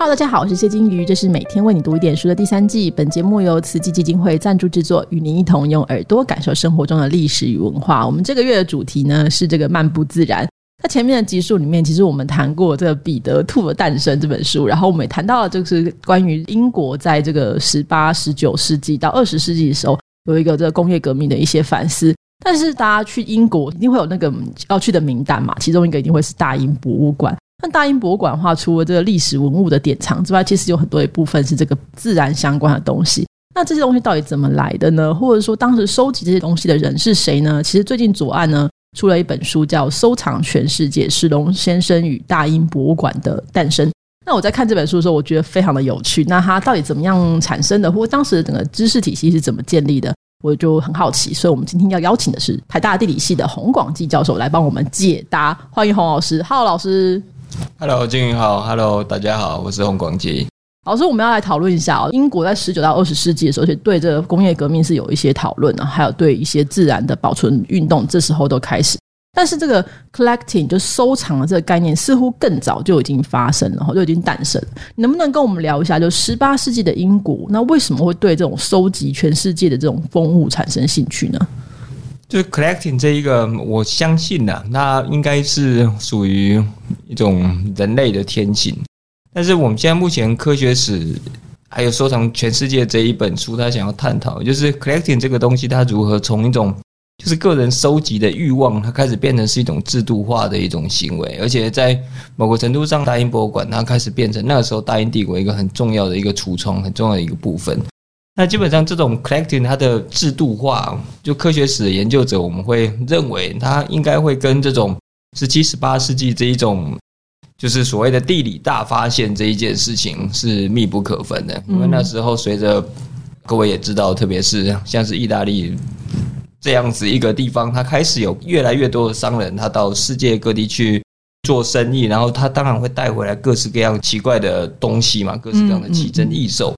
Hello，大家好，我是谢金鱼，这是每天为你读一点书的第三季。本节目由慈济基金会赞助制作，与您一同用耳朵感受生活中的历史与文化。我们这个月的主题呢是这个漫步自然。在前面的集数里面，其实我们谈过这个《彼得兔的诞生》这本书，然后我们也谈到了就是关于英国在这个十八、十九世纪到二十世纪的时候有一个这个工业革命的一些反思。但是大家去英国一定会有那个要去的名单嘛，其中一个一定会是大英博物馆。那大英博物馆的话，除了这个历史文物的典藏之外，其实有很多一部分是这个自然相关的东西。那这些东西到底怎么来的呢？或者说当时收集这些东西的人是谁呢？其实最近左岸呢出了一本书，叫《收藏全世界：史隆先生与大英博物馆的诞生》。那我在看这本书的时候，我觉得非常的有趣。那它到底怎么样产生的，或当时的整个知识体系是怎么建立的，我就很好奇。所以我们今天要邀请的是台大地理系的洪广基教授来帮我们解答。欢迎洪老师，浩老师。Hello，金云好，Hello，大家好，我是洪广基老师。我们要来讨论一下哦，英国在十九到二十世纪的时候，对这个工业革命是有一些讨论的，还有对一些自然的保存运动，这时候都开始。但是这个 collecting 就收藏的这个概念，似乎更早就已经发生了，就已经诞生。能不能跟我们聊一下，就十八世纪的英国，那为什么会对这种收集全世界的这种风物产生兴趣呢？就是 collecting 这一个，我相信呢，那应该是属于一种人类的天性。但是我们现在目前科学史还有收藏全世界这一本书，他想要探讨，就是 collecting 这个东西，它如何从一种就是个人收集的欲望，它开始变成是一种制度化的一种行为，而且在某个程度上，大英博物馆它开始变成那个时候大英帝国一个很重要的一个橱窗，很重要的一个部分。那基本上这种 collecting 它的制度化，就科学史的研究者，我们会认为它应该会跟这种十七、十八世纪这一种，就是所谓的地理大发现这一件事情是密不可分的。因为那时候随着各位也知道，特别是像是意大利这样子一个地方，它开始有越来越多的商人，他到世界各地去做生意，然后他当然会带回来各式各样奇怪的东西嘛，各式各样的奇珍异兽。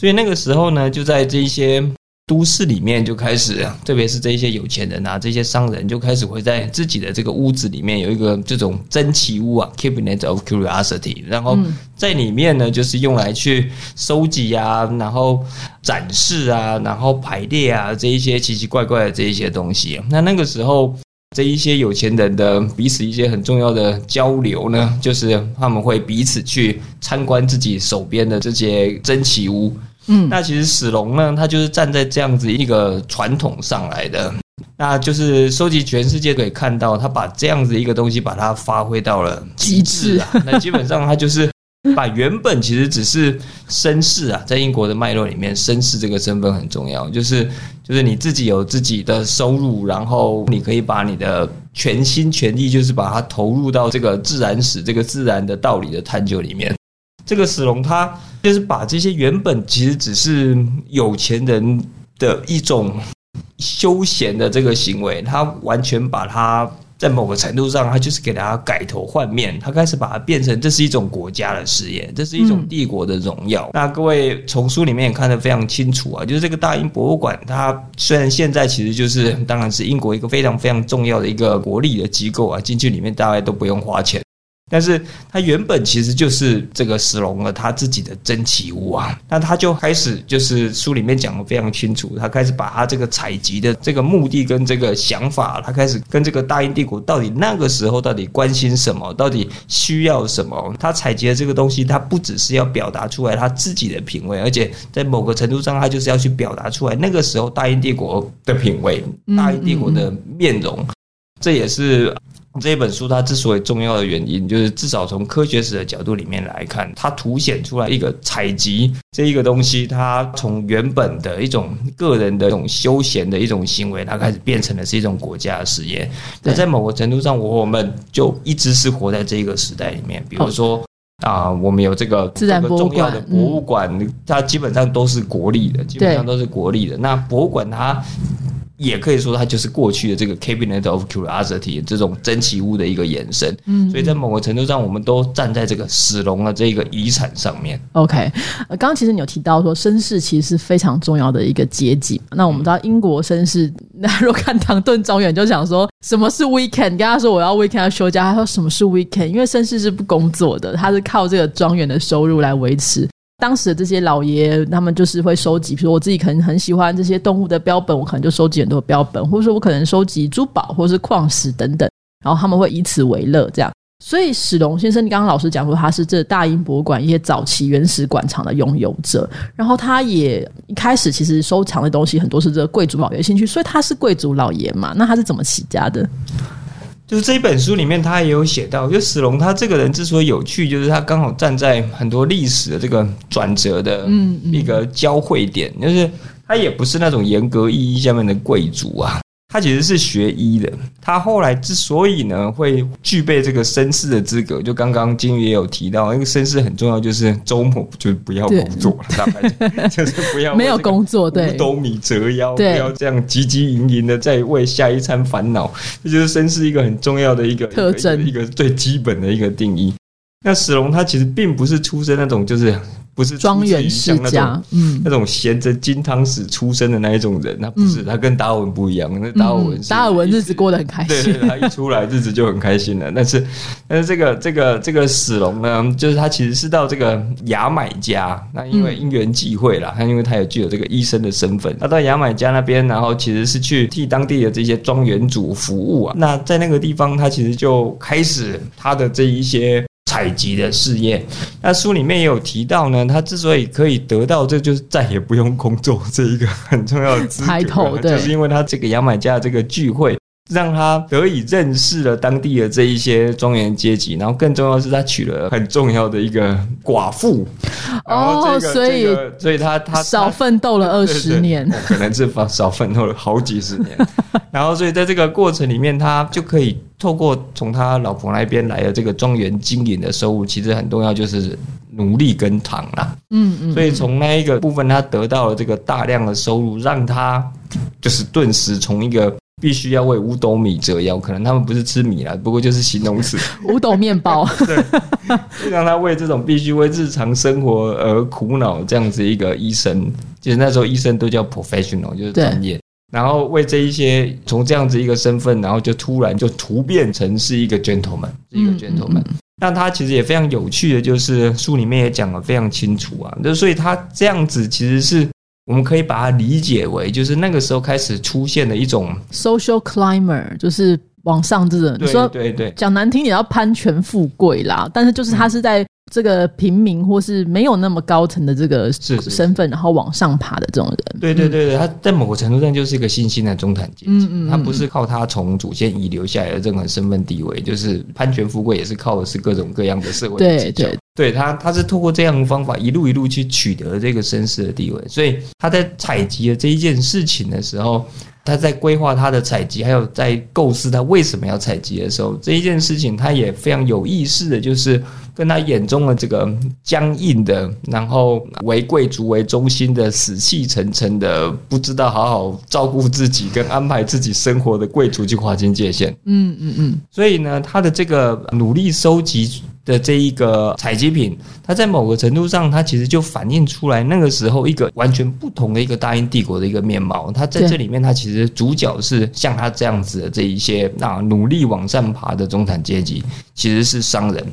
所以那个时候呢，就在这一些都市里面就开始，特别是这一些有钱人啊，这些商人就开始会在自己的这个屋子里面有一个这种珍奇屋啊，cabinet of curiosity，然后在里面呢，就是用来去收集啊，然后展示啊，然后排列啊，这一些奇奇怪怪的这一些东西。那那个时候，这一些有钱人的彼此一些很重要的交流呢，就是他们会彼此去参观自己手边的这些珍奇屋。嗯，那其实史龙呢，他就是站在这样子一个传统上来的，那就是收集全世界可以看到，他把这样子一个东西把它发挥到了极致啊。那基本上他就是 把原本其实只是绅士啊，在英国的脉络里面，绅士这个身份很重要，就是就是你自己有自己的收入，然后你可以把你的全心全意，就是把它投入到这个自然史、这个自然的道理的探究里面。这个史龙他就是把这些原本其实只是有钱人的一种休闲的这个行为，他完全把它在某个程度上，他就是给大家改头换面，他开始把它变成这是一种国家的事业，这是一种帝国的荣耀。那各位从书里面也看得非常清楚啊，就是这个大英博物馆，它虽然现在其实就是当然是英国一个非常非常重要的一个国力的机构啊，进去里面大概都不用花钱。但是他原本其实就是这个史隆了他自己的珍奇物啊，那他就开始就是书里面讲的非常清楚，他开始把他这个采集的这个目的跟这个想法，他开始跟这个大英帝国到底那个时候到底关心什么，到底需要什么，他采集的这个东西，他不只是要表达出来他自己的品味，而且在某个程度上，他就是要去表达出来那个时候大英帝国的品味，大英帝国的面容，这也是。这本书它之所以重要的原因，就是至少从科学史的角度里面来看，它凸显出来一个采集这一个东西，它从原本的一种个人的一种休闲的一种行为，它开始变成了是一种国家的事业。那在某个程度上，我们就一直是活在这一个时代里面。比如说啊，我们有这个自然博物馆的博物馆，它基本上都是国立的，基本上都是国立的。那博物馆它。也可以说它就是过去的这个 Cabinet of Curiosity 这种珍奇物的一个延伸。嗯，所以在某个程度上，我们都站在这个史龙的这个遗产上面。OK，呃，刚刚其实你有提到说绅士其实是非常重要的一个阶级。那我们知道英国绅士，那如果看唐顿庄园就想说什么是 weekend？跟他说我要 weekend 要休假，他说什么是 weekend？因为绅士是不工作的，他是靠这个庄园的收入来维持。当时的这些老爷，他们就是会收集，比如我自己可能很喜欢这些动物的标本，我可能就收集很多标本，或者说我可能收集珠宝或是矿石等等，然后他们会以此为乐，这样。所以史龙先生，你刚刚老师讲说他是这大英博物馆一些早期原始馆藏的拥有者，然后他也一开始其实收藏的东西很多是这个贵族老爷兴趣，所以他是贵族老爷嘛？那他是怎么起家的？就是这一本书里面，他也有写到，就史龙他这个人之所以有趣，就是他刚好站在很多历史的这个转折的一个交汇点，就是他也不是那种严格意义下面的贵族啊。他其实是学医的。他后来之所以呢会具备这个绅士的资格，就刚刚金鱼也有提到，那个绅士很重要，就是周末就不要工作了，大概就是不要 没有工作，对，五斗米折腰，不要这样汲汲营营的在为下一餐烦恼。这就是绅士一个很重要的一个特征，一个最基本的一个定义。那史龙他其实并不是出身那种就是。不是庄园世家，嗯，那种衔着金汤匙出生的那一种人，他不是，他跟达尔文不一样。那达尔文，达尔文日子过得很开心，对，他一出来日子就很开心了。但是，但是这个这个这个史龙呢，就是他其实是到这个牙买加，那因为因缘际会啦，他因为他也具有这个医生的身份，他到牙买加那边，然后其实是去替当地的这些庄园主服务啊。那在那个地方，他其实就开始他的这一些。采集的事业，那书里面也有提到呢。他之所以可以得到，这就是再也不用工作这一个很重要的资格，就是因为他这个牙买加这个聚会，让他得以认识了当地的这一些庄园阶级。然后更重要的是，他娶了很重要的一个寡妇。哦，所以所以他他少奋斗了二十年，可能是少奋斗了好几十年。然后，所以在这个过程里面，他就可以。透过从他老婆那边来的这个庄园经营的收入，其实很重要，就是奴隶跟糖啦。嗯嗯，所以从那一个部分，他得到了这个大量的收入，让他就是顿时从一个必须要为五斗米折腰，可能他们不是吃米啦，不过就是形容词，五斗面包，对，让他为这种必须为日常生活而苦恼这样子一个医生，就是那时候医生都叫 professional，就是专业。然后为这一些从这样子一个身份，然后就突然就突变成是一个 gentleman，一个 gentleman。那他其实也非常有趣的，就是书里面也讲的非常清楚啊。就所以他这样子其实是我们可以把它理解为，就是那个时候开始出现的一种 social climber，就是往上这种。你说对对，讲难听点要攀权富贵啦，但是就是他是在。这个平民或是没有那么高层的这个身份，然后往上爬的这种人，对对对对，他在某个程度上就是一个新兴的中产阶级。他不是靠他从祖先遗留下来的任何身份地位，就是攀权富贵，也是靠的是各种各样的社会对对，对他他是透过这样的方法一路一路去取得这个绅士的地位。所以他在采集了这一件事情的时候。他在规划他的采集，还有在构思他为什么要采集的时候，这一件事情他也非常有意识的，就是跟他眼中的这个僵硬的，然后为贵族为中心的死气沉沉的，不知道好好照顾自己跟安排自己生活的贵族去划清界限。嗯嗯嗯。所以呢，他的这个努力收集。的这一个采集品，它在某个程度上，它其实就反映出来那个时候一个完全不同的一个大英帝国的一个面貌。它在这里面，它其实主角是像他这样子的这一些啊努力往上爬的中产阶级，其实是商人，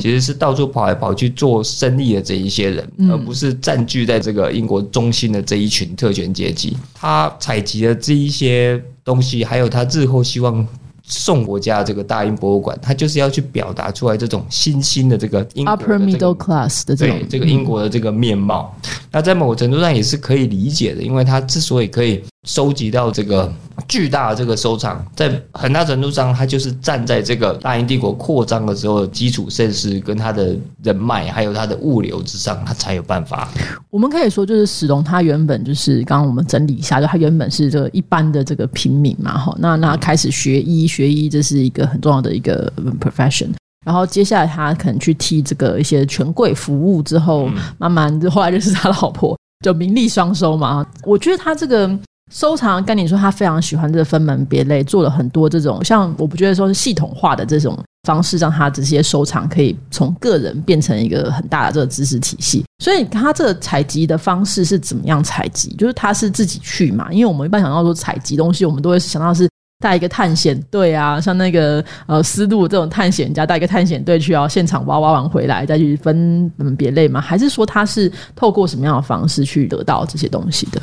其实是到处跑来跑去做生意的这一些人，而不是占据在这个英国中心的这一群特权阶级。他采集的这一些东西，还有他日后希望。送国家这个大英博物馆，它就是要去表达出来这种新兴的这个 upper middle class 的这种这个英国的这个面貌。那在某个程度上也是可以理解的，因为它之所以可以。收集到这个巨大的这个收藏，在很大程度上，它就是站在这个大英帝国扩张的时候的基础设施跟它的人脉，还有它的物流之上，它才有办法。我们可以说，就是史龙他原本就是刚刚我们整理一下，就他原本是这个一般的这个平民嘛，哈，那那开始学医，学医这是一个很重要的一个 profession，然后接下来他可能去替这个一些权贵服务之后，慢慢就后来认识他老婆，就名利双收嘛。我觉得他这个。收藏，跟你说他非常喜欢这个分门别类，做了很多这种像我不觉得说是系统化的这种方式，让他这些收藏可以从个人变成一个很大的这个知识体系。所以他这个采集的方式是怎么样采集？就是他是自己去嘛？因为我们一般想到说采集东西，我们都会想到是带一个探险队啊，像那个呃丝路这种探险家带一个探险队去啊，现场挖挖完回来再去分门别类吗？还是说他是透过什么样的方式去得到这些东西的？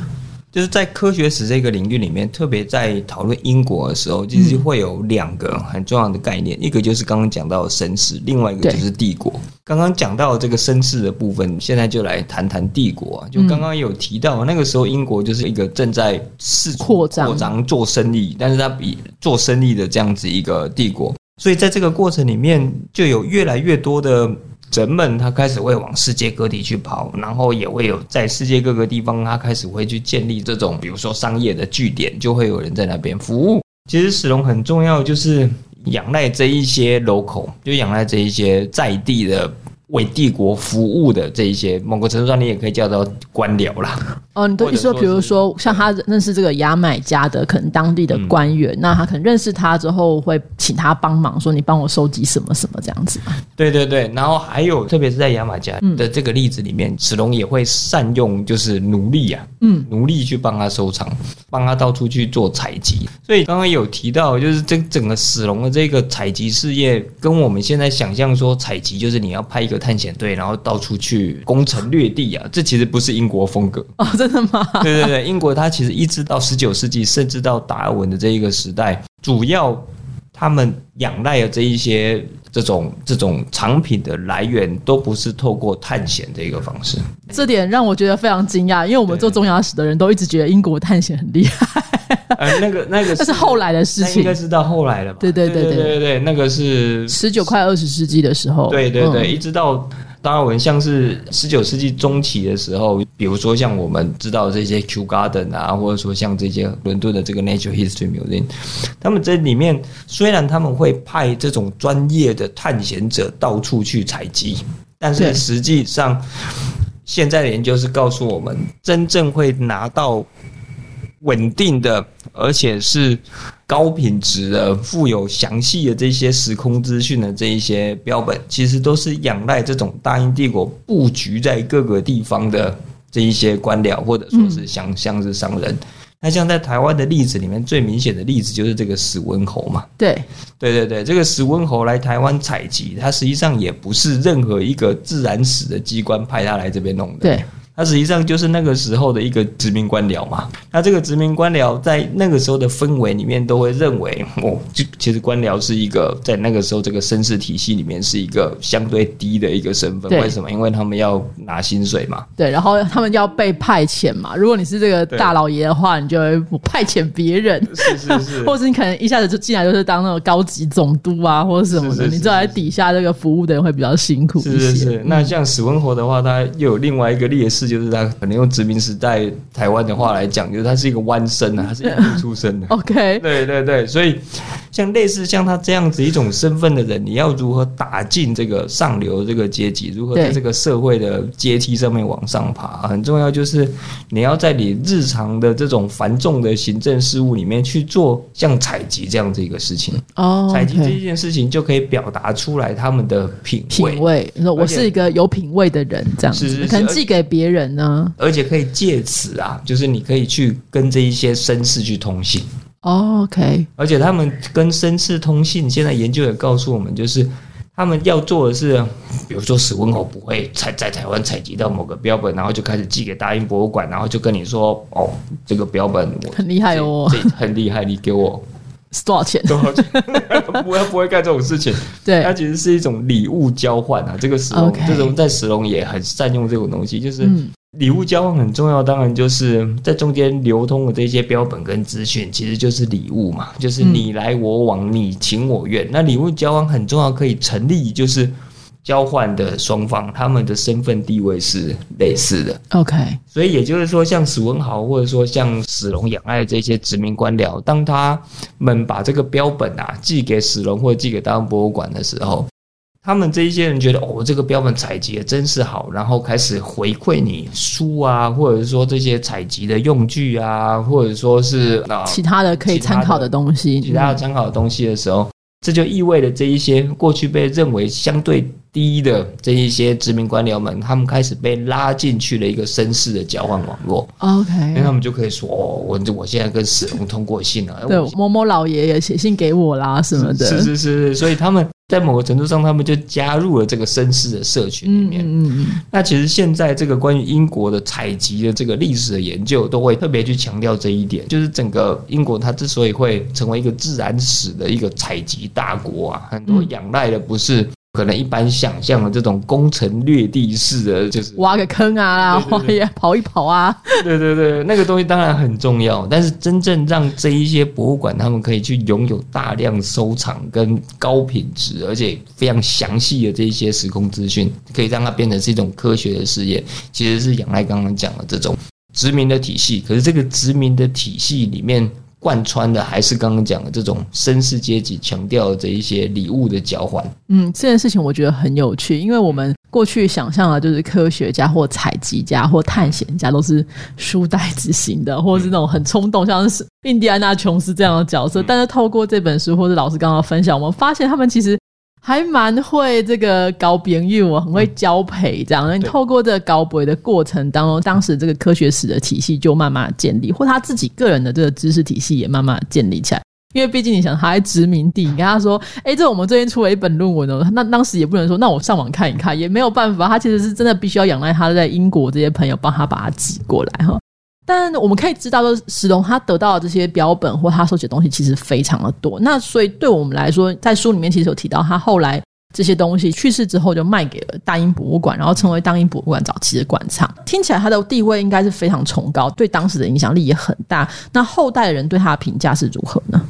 就是在科学史这个领域里面，特别在讨论英国的时候，其实会有两个很重要的概念，一个就是刚刚讲到的绅士，另外一个就是帝国。刚刚讲到这个绅士的部分，现在就来谈谈帝国啊。就刚刚有提到，那个时候英国就是一个正在四扩张、扩张做生意，但是它比做生意的这样子一个帝国，所以在这个过程里面，就有越来越多的。人们他开始会往世界各地去跑，然后也会有在世界各个地方，他开始会去建立这种，比如说商业的据点，就会有人在那边服务。其实史隆很重要，就是仰赖这一些 local，就仰赖这一些在地的。为帝国服务的这一些，某个程度上你也可以叫做官僚啦。哦，你的意思说，比如说像他认识这个牙买加的可能当地的官员，那他可能认识他之后会请他帮忙，说你帮我收集什么什么这样子。对对对，然后还有，特别是在牙买加的这个例子里面，史龙也会善用就是奴隶啊，嗯，奴隶去帮他收藏，帮他到处去做采集。所以刚刚有提到，就是这整个史龙的这个采集事业，跟我们现在想象说采集就是你要派一个。探险队，然后到处去攻城略地啊！这其实不是英国风格哦，真的吗？对对对，英国它其实一直到十九世纪，甚至到达尔文的这一个时代，主要他们仰赖的这一些这种这种产品的来源，都不是透过探险的一个方式。这点让我觉得非常惊讶，因为我们做中亚史的人都一直觉得英国探险很厉害。呃，那个那个，那是后来的事情，应该是到后来了吧？对对对对对对，那个是十九快二十世纪的时候。对对对，一直到达尔文，像是十九世纪中期的时候，比如说像我们知道这些 Kew Garden 啊，或者说像这些伦敦的这个 Natural History Museum，他们这里面虽然他们会派这种专业的探险者到处去采集，但是实际上现在的研究是告诉我们，真正会拿到。稳定的，而且是高品质的、富有详细的这些时空资讯的这一些标本，其实都是仰赖这种大英帝国布局在各个地方的这一些官僚，或者说是像像是商人。那像在台湾的例子里面，最明显的例子就是这个史温侯嘛。对，对对对，这个史温侯来台湾采集，他实际上也不是任何一个自然史的机关派他来这边弄的。对。它实际上就是那个时候的一个殖民官僚嘛。那这个殖民官僚在那个时候的氛围里面，都会认为哦，就其实官僚是一个在那个时候这个绅士体系里面是一个相对低的一个身份。为什么？因为他们要拿薪水嘛。对，然后他们要被派遣嘛。如果你是这个大老爷的话，你就会派遣别人。是是是。或者你可能一下子就进来就是当那种高级总督啊，或者什么的。你坐在底下这个服务的人会比较辛苦一些。是是是。那像史文活的话，他又有另外一个劣势。就是他可能用殖民时代台湾的话来讲，就是他是一个弯身啊，他是一个出身的。OK，对对对，所以像类似像他这样子一种身份的人，你要如何打进这个上流这个阶级，如何在这个社会的阶梯上面往上爬，很重要。就是你要在你日常的这种繁重的行政事务里面去做像采集这样子一个事情。哦，采集这件事情就可以表达出来他们的品品味。说我是一个有品味的人，这样子可能寄给别人。人呢？而且可以借此啊，就是你可以去跟这一些绅士去通信。OK，而且他们跟绅士通信，现在研究也告诉我们，就是他们要做的是，比如说史文侯不会采在台湾采集到某个标本，然后就开始寄给大英博物馆，然后就跟你说：“哦，这个标本很厉害哦，很厉害，你给我多少钱？多少钱？” 不会不会干这种事情。对，它其实是一种礼物交换啊。这个石龙，这种在石龙也很善用这种东西，就是。礼物交换很重要，当然就是在中间流通的这些标本跟资讯，其实就是礼物嘛，就是你来我往，你情我愿。那礼物交换很重要，可以成立，就是交换的双方他们的身份地位是类似的。OK，所以也就是说，像史文豪或者说像史龙、养爱这些殖民官僚，当他们把这个标本啊寄给史龙或者寄给大英博物馆的时候。他们这一些人觉得哦，这个标本采集的真是好，然后开始回馈你书啊，或者是说这些采集的用具啊，或者说是啊其他的可以参考的东西，其他的参考的东西的时候，这就意味着这一些过去被认为相对低的这一些殖民官僚们，他们开始被拉进去了一个绅士的交换网络，因为 OK，他们就可以说哦，我我现在跟史龙通过信了，对某某老爷爷写信给我啦什么的，是是是，所以他们在某个程度上，他们就加入了这个绅士的社群里嗯面。嗯嗯那其实现在这个关于英国的采集的这个历史的研究，都会特别去强调这一点，就是整个英国它之所以会成为一个自然史的一个采集大国啊，很多嗯仰赖的不是可能一般想象的这种攻城略地式的，就是嗯，挖个坑啊，然后对对。也跑一跑啊，对对对，那个东西当然很重要，但是真正让这一些博物馆他们可以去拥有大量收藏跟高品质而且非常详细的这一些时空资讯，可以让它变成是一种科学的事业，其实是仰赖刚刚讲的这种殖民的体系。可是这个殖民的体系里面贯穿的还是刚刚讲的这种绅士阶级强调的这一些礼物的交换。嗯，这件事情我觉得很有趣，因为我们过去想象的就是科学家或采集家或探险家都是书呆子型的，或者是那种很冲动，像是印第安纳琼斯这样的角色。但是透过这本书或者老师刚刚分享，我们发现他们其实还蛮会这个搞朋友，很会交配这样。你透过这个搞博的过程当中，当时这个科学史的体系就慢慢建立，或他自己个人的这个知识体系也慢慢建立起来。因为毕竟你想他在殖民地，你跟他说，哎、这我们最近出了一本论文哦，那当时也不能说，那我上网看一看，也没有办法，他其实是真的必须要仰赖他在英国这些朋友帮他把它寄过来哈。但我们可以知道，说史龙他得到的这些标本或他收集的东西其实非常的多。那所以对我们来说，在书里面其实有提到，他后来这些东西去世之后就卖给了大英博物馆，然后成为大英博物馆早期的馆藏。听起来他的地位应该是非常崇高，对当时的影响力也很大。那后代的人对他的评价是如何呢？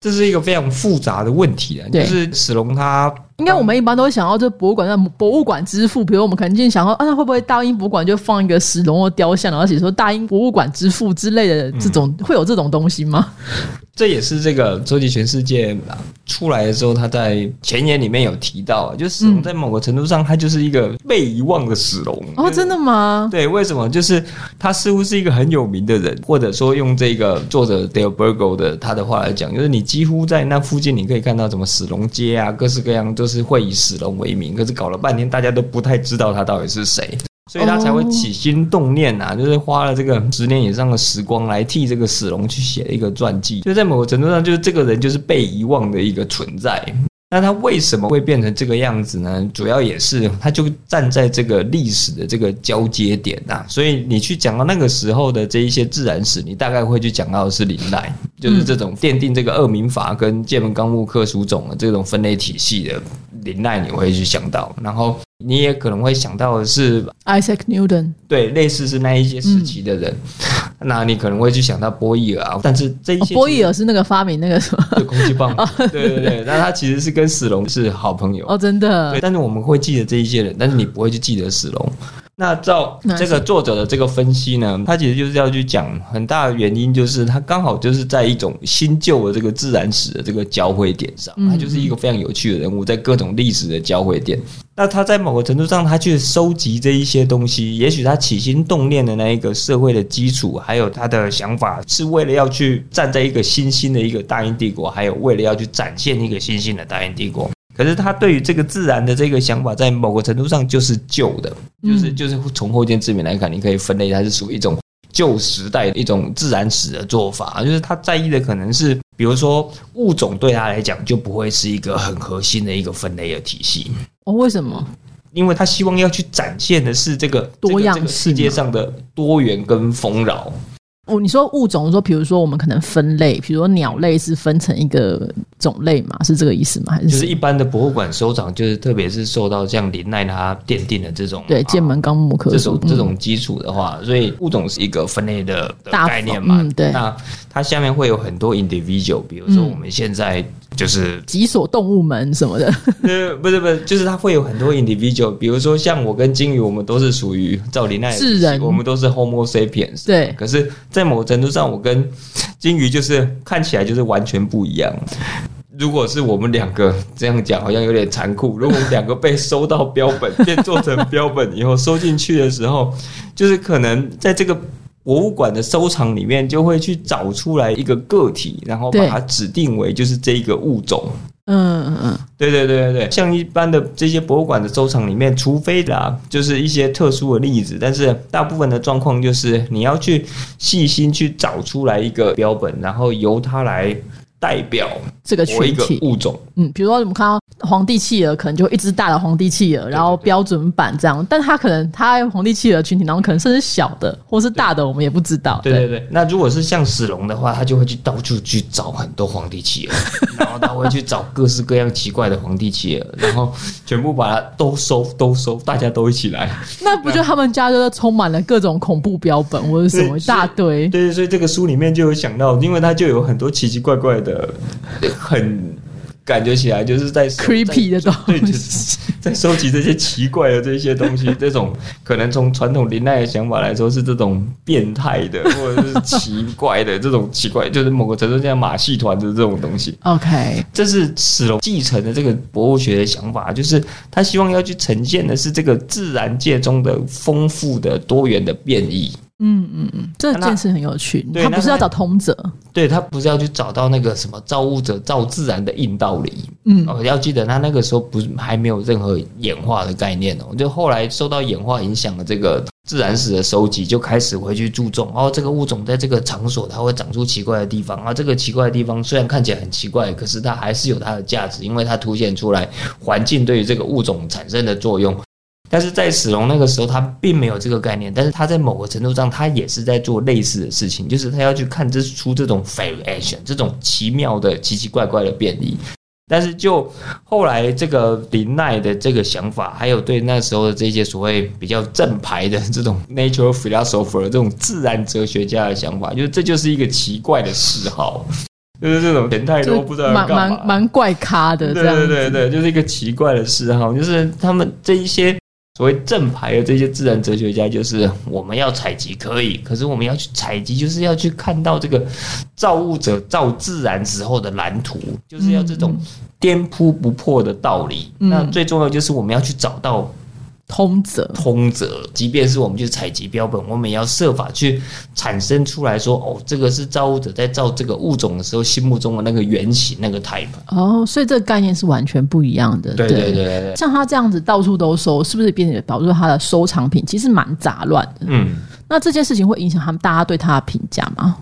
这是一个非常复杂的问题啊，就是史龙他应该我们一般都会想到，这博物馆的博物馆之父，比如我们肯定想到，啊，那会不会大英博物馆就放一个石龙或雕像，然后写说大英博物馆之父之类的这种，会有这种东西吗？这也是这个周集全世界出来的时候，他在前言里面有提到，就史龙在某个程度上，他就是一个被遗忘的死龙。哦，真的吗？对，为什么？就是他似乎是一个很有名的人，或者说用这个作者 Dale Burgo 的他的话来讲，就是你几乎在那附近，你可以看到什么死龙街啊，各式各样都是会以死龙为名，可是搞了半天，大家都不太知道他到底是谁。所以他才会起心动念呐、就是花了这个十年以上的时光来替这个史龙去写一个传记。就在某个程度上，就是这个人就是被遗忘的一个存在。那他为什么会变成这个样子呢？主要也是他就站在这个历史的这个交接点呐、所以你去讲到那个时候的这一些自然史，你大概会去讲到的是林奈，就是这种奠定这个二民法跟界门纲目科属种的这种分类体系的林奈，你会去想到。然后你也可能会想到的是 Isaac Newton，对，类似是那一些时期的人，那你可能会去想到波义尔啊，但是这一哦些、波义尔是那个发明那个什么？对空气棒，对对对，那他其实是跟史龙是好朋友，哦，真的。对，，但是我们会记得这一些人，但是你不会去记得史龙。那照这个作者的这个分析呢，他其实就是要去讲很大的原因，就是他刚好就是在一种新旧的这个自然史的这个交汇点上，嗯他就是一个非常有趣的人物，在各种历史的交汇点。那他在某个程度上，他去收集这一些东西，也许他起心动念的那一个社会的基础，还有他的想法，是为了要去站在一个新兴的一个大英帝国，还有为了要去展现一个新兴的大英帝国。可是他对于这个自然的这个想法，在某个程度上就是旧的，就是嗯就是从后见之明来看，你可以分类它是属于一种旧时代的一种自然史的做法，就是他在意的可能是，比如说物种对他来讲就不会是一个很核心的一个分类的体系，哦，为什么？因为他希望要去展现的是这个多样这个这个世界上的多元跟丰饶。哦，你说物种，说比如说我们可能分类，比如说鸟类是分成一个种类嘛，是这个意思吗？还是就是一般的博物馆收藏，就是特别是受到像林奈他奠定的这种对啊剑门纲目科这种这种基础的话，所以物种是一个分类的的大概念嘛。嗯对那它下面会有很多 individual，比如说嗯我们现在就是几所动物门什么的，呃，不是不是，就是它会有很多 individual，比如说像我跟金鱼，我们都是属于赵林奈的是人我们都是 Homo sapiens。对可是，在某程度上，我跟金鱼就是看起来就是完全不一样。如果是我们两个这样讲，好像有点残酷。如果我们两个被收到标本，变做成标本以后收进去的时候，就是可能在这个博物馆的收藏里面，就会去找出来一个个体，然后把它指定为就是这一个物种。嗯嗯嗯，对对对对对，像一般的这些博物馆的收藏里面，除非啦，就是一些特殊的例子，但是大部分的状况就是你要去细心去找出来一个标本，然后由它来代表这个群体，物种。嗯，比如说我们看到皇帝企鹅，可能就一只大的皇帝企鹅，然后标准版这样，但它可能它皇帝企鹅群体当中，可能甚至小的或是大的，我们也不知道。对对对，那如果是像史龙的话，他就会去到处去找很多皇帝企鹅，然后他会去找各式各样奇怪的皇帝企鹅，然后全部把它都收都收，大家都一起来。那不就他们家就是充满了各种恐怖标本或者什么一大堆？对，所以这个书里面就有想到，因为它就有很多奇奇怪怪的，很感觉起来就是在 creepy 的东对，就是。在收集这些奇怪的这些东西，这种可能从传统林奈的想法来说是这种变态的，或者是奇怪的这种奇怪，就是某个程度像马戏团的这种东西。OK，这是史龙继承的这个博物学的想法，就是他希望要去呈现的是这个自然界中的丰富的多元的变异。嗯嗯嗯，这件事很有趣。他他不是要找通则，对他不是要去找到那个什么造物者造自然的硬道理，嗯哦，要记得他那个时候不是还没有任何演化的概念哦，就后来受到演化影响的这个自然史的收集，就开始回去注重哦，这个物种在这个场所它会长出奇怪的地方啊，这个奇怪的地方虽然看起来很奇怪，可是它还是有它的价值，因为它凸显出来环境对于这个物种产生的作用。但是在史龙那个时候，他并没有这个概念，但是他在某个程度上，他也是在做类似的事情，就是他要去看这出这种 variation，这种奇妙的奇奇怪怪的变异。但是就后来这个林奈的这个想法，还有对那时候的这些所谓比较正牌的这种 natural philosopher 这种自然哲学家的想法，就是这就是一个奇怪的嗜好，就是这种钱太就是多不知道蛮蛮蛮怪咖的对。对对对，就是一个奇怪的嗜好，就是他们这一些所谓正牌的这些自然哲学家，就是我们要采集可以，可是我们要去采集，就是要去看到这个造物者造自然时候的蓝图，就是要这种颠扑不破的道理。嗯。那最重要就是我们要去找到通则。通则，即便是我们去采集标本，我们也要设法去产生出来说，哦，这个是造物者在造这个物种的时候心目中的那个原型，那个 type。哦，所以这个概念是完全不一样的。对对对对对，像他这样子到处都收，是不是变得导致他的收藏品其实蛮杂乱的？嗯。那这件事情会影响他们大家对他的评价吗？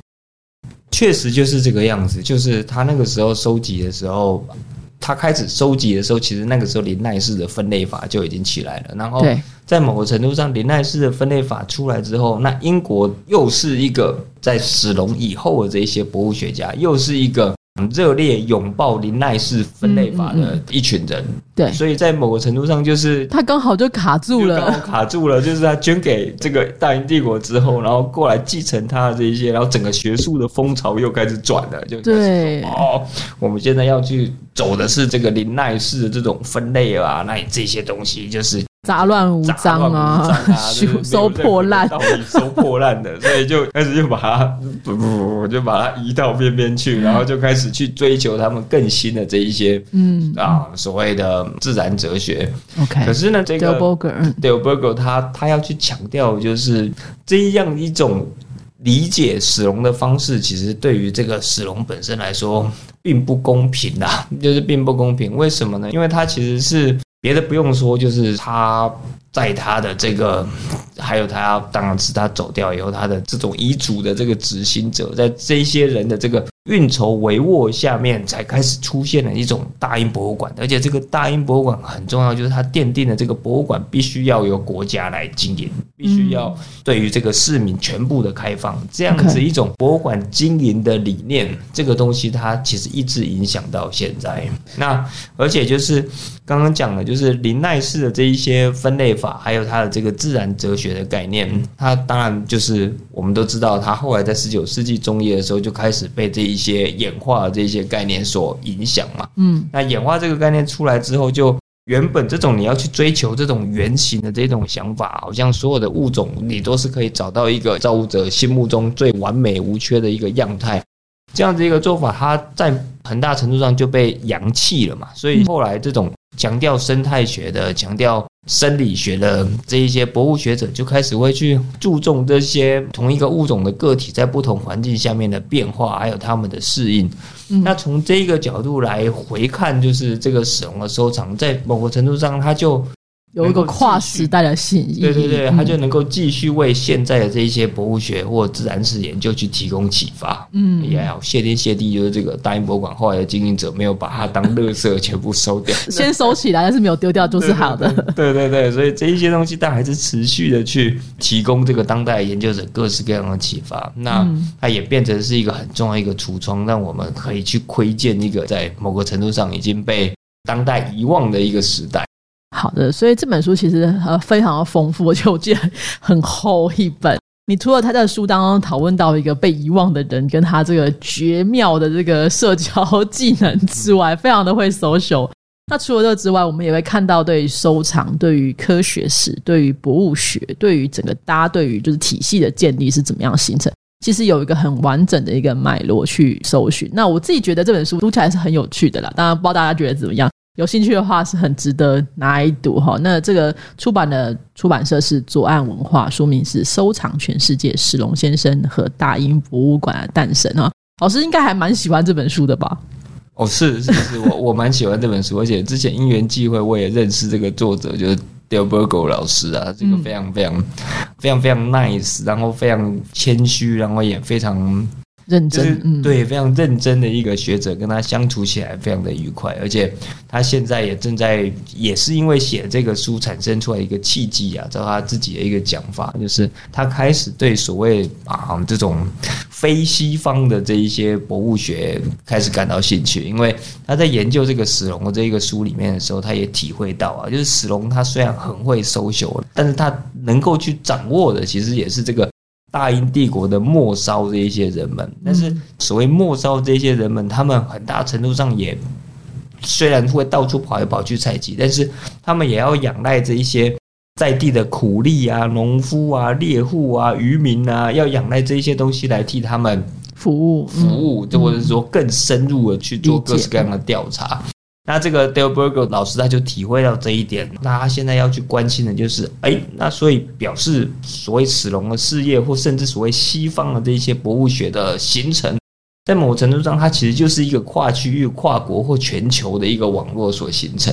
确实就是这个样子，就是他那个时候收集的时候，他开始收集的时候，其实那个时候林奈式的分类法就已经起来了。然后，在某个程度上，林奈式的分类法出来之后，那英国又是一个在史隆以后的这一些博物学家，又是一个热烈拥抱林奈式分类法的一群人。对所以在某个程度上，就是他刚好就卡住了刚好了。卡住了，就是他捐给这个大英帝国之后，然后过来继承他的这一些，然后整个学术的风潮又开始转了，就对，哦，我们现在要去走的是这个林奈式的这种分类啊，那你这些东西就是杂乱无章啊收 破烂任何的道理收破烂的，所以就开始就把它不不不，就把它移到边边去，然后就开始去追求他们更新的这一些嗯啊所谓的自然哲学。，OK，可是呢，这 e 个 l b o g e r 嗯 Del Bergo 他他要去强调，就是这样一种理解史龙的方式，其实对于这个史龙本身来说并不公平啊，就是并不公平。为什么呢？因为他其实是别的不用说，就是他在他的这个，还有他当然是他走掉以后，他的这种遗嘱的这个执行者，在这些人的这个运筹帷幄下面，才开始出现了一种大英博物馆。而且这个大英博物馆很重要，就是它奠定了这个博物馆必须要由国家来经营，必须要对于这个市民全部的开放，这样子一种博物馆经营的理念，这个东西它其实一直影响到现在。那而且就是刚刚讲的，就是林奈式的这一些分类法，还有它的这个自然哲学的概念，它当然就是我们都知道，它后来在十九世纪中叶的时候就开始被这一些演化的这些概念所影响嘛。嗯，那演化这个概念出来之后，就原本这种你要去追求这种原型的这种想法，好像所有的物种你都是可以找到一个造物者心目中最完美无缺的一个样态。这样子一个做法，它在很大程度上就被扬弃了嘛。所以后来这种强调生态学的、强调生理学的这一些博物学者，就开始会去注重这些同一个物种的个体在不同环境下面的变化，还有它们的适应。那从这一个角度来回看，就是这个死龙的收藏，在某个程度上，它就。有一个跨时代的信义，对对对，他就能够继续为现在的这一些博物学或自然史研究去提供启发。嗯，也要谢天谢地，就是这个大英博物馆后来的经营者没有把它当垃圾全部收掉，先收起来，但是没有丢掉，就是好的。对对对，所以这一些东西，但还是持续的去提供这个当代研究者各式各样的启发。那它也变成是一个很重要一个橱窗，让我们可以去窥见一个在某个程度上已经被当代遗忘的一个时代。好的，所以这本书其实呃非常的丰富，而且我记得很厚一本。你除了他在书当中讨论到一个被遗忘的人，跟他这个绝妙的这个社交技能之外，非常的会 social。那除了这之外，我们也会看到对于收藏、对于科学史、对于博物学、对于整个大家对于就是体系的建立是怎么样形成，其实有一个很完整的一个脉络去搜寻。那我自己觉得这本书读起来是很有趣的啦，当然不知道大家觉得怎么样。有兴趣的话是很值得拿来读哈。那这个出版的出版社是左岸文化，书名是《收藏全世界：史龙先生和大英博物馆的诞生》啊。老师应该还蛮喜欢这本书的吧？哦，是是是，我我蛮喜欢这本书，而且之前因缘际会我也认识这个作者，就是 Delbergo 老师啊，这个非常非常非常非常 nice，然后非常谦虚，然后也非常。认真，对，非常认真的一个学者，跟他相处起来非常的愉快，而且他现在也正在，也是因为写这个书产生出来一个契机啊，照他自己的一个讲法，就是他开始对所谓啊这种非西方的这一些博物学开始感到兴趣，因为他在研究这个史龙的这一个书里面的时候，他也体会到啊，就是史龙他虽然很会收修，但是他能够去掌握的，其实也是这个。大英帝国的末梢这一些人们，但是所谓末梢这些人们，他们很大程度上也虽然会到处跑来跑去采集，但是他们也要仰赖这一些在地的苦力啊、农夫啊、猎户啊、渔民啊，要仰赖这一些东西来替他们服务、服务，或者是说更深入的去做各式各样的调查。那这个 Del Burgo 老师他就体会到这一点，那他现在要去关心的就是，哎，那所以表示所谓史龙的事业，或甚至所谓西方的这些博物学的形成，在某程度上，它其实就是一个跨区域、跨国或全球的一个网络所形成。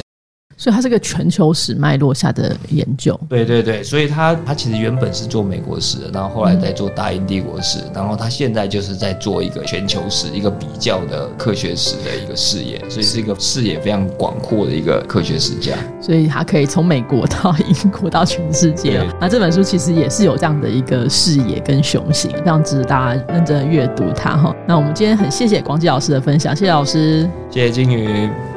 所以它是个全球史脉络下的研究。对对对，所以他他其实原本是做美国史的，然后后来在做大英帝国史，然后他现在就是在做一个全球史，一个比较的科学史的一个视野，所以是一个视野非常广阔的一个科学史家。所以他可以从美国到英国到全世界。那这本书其实也是有这样的一个视野跟雄心，非常值得大家认真的阅读它哈。那我们今天很谢谢广基老师的分享，谢谢老师，谢谢金鱼。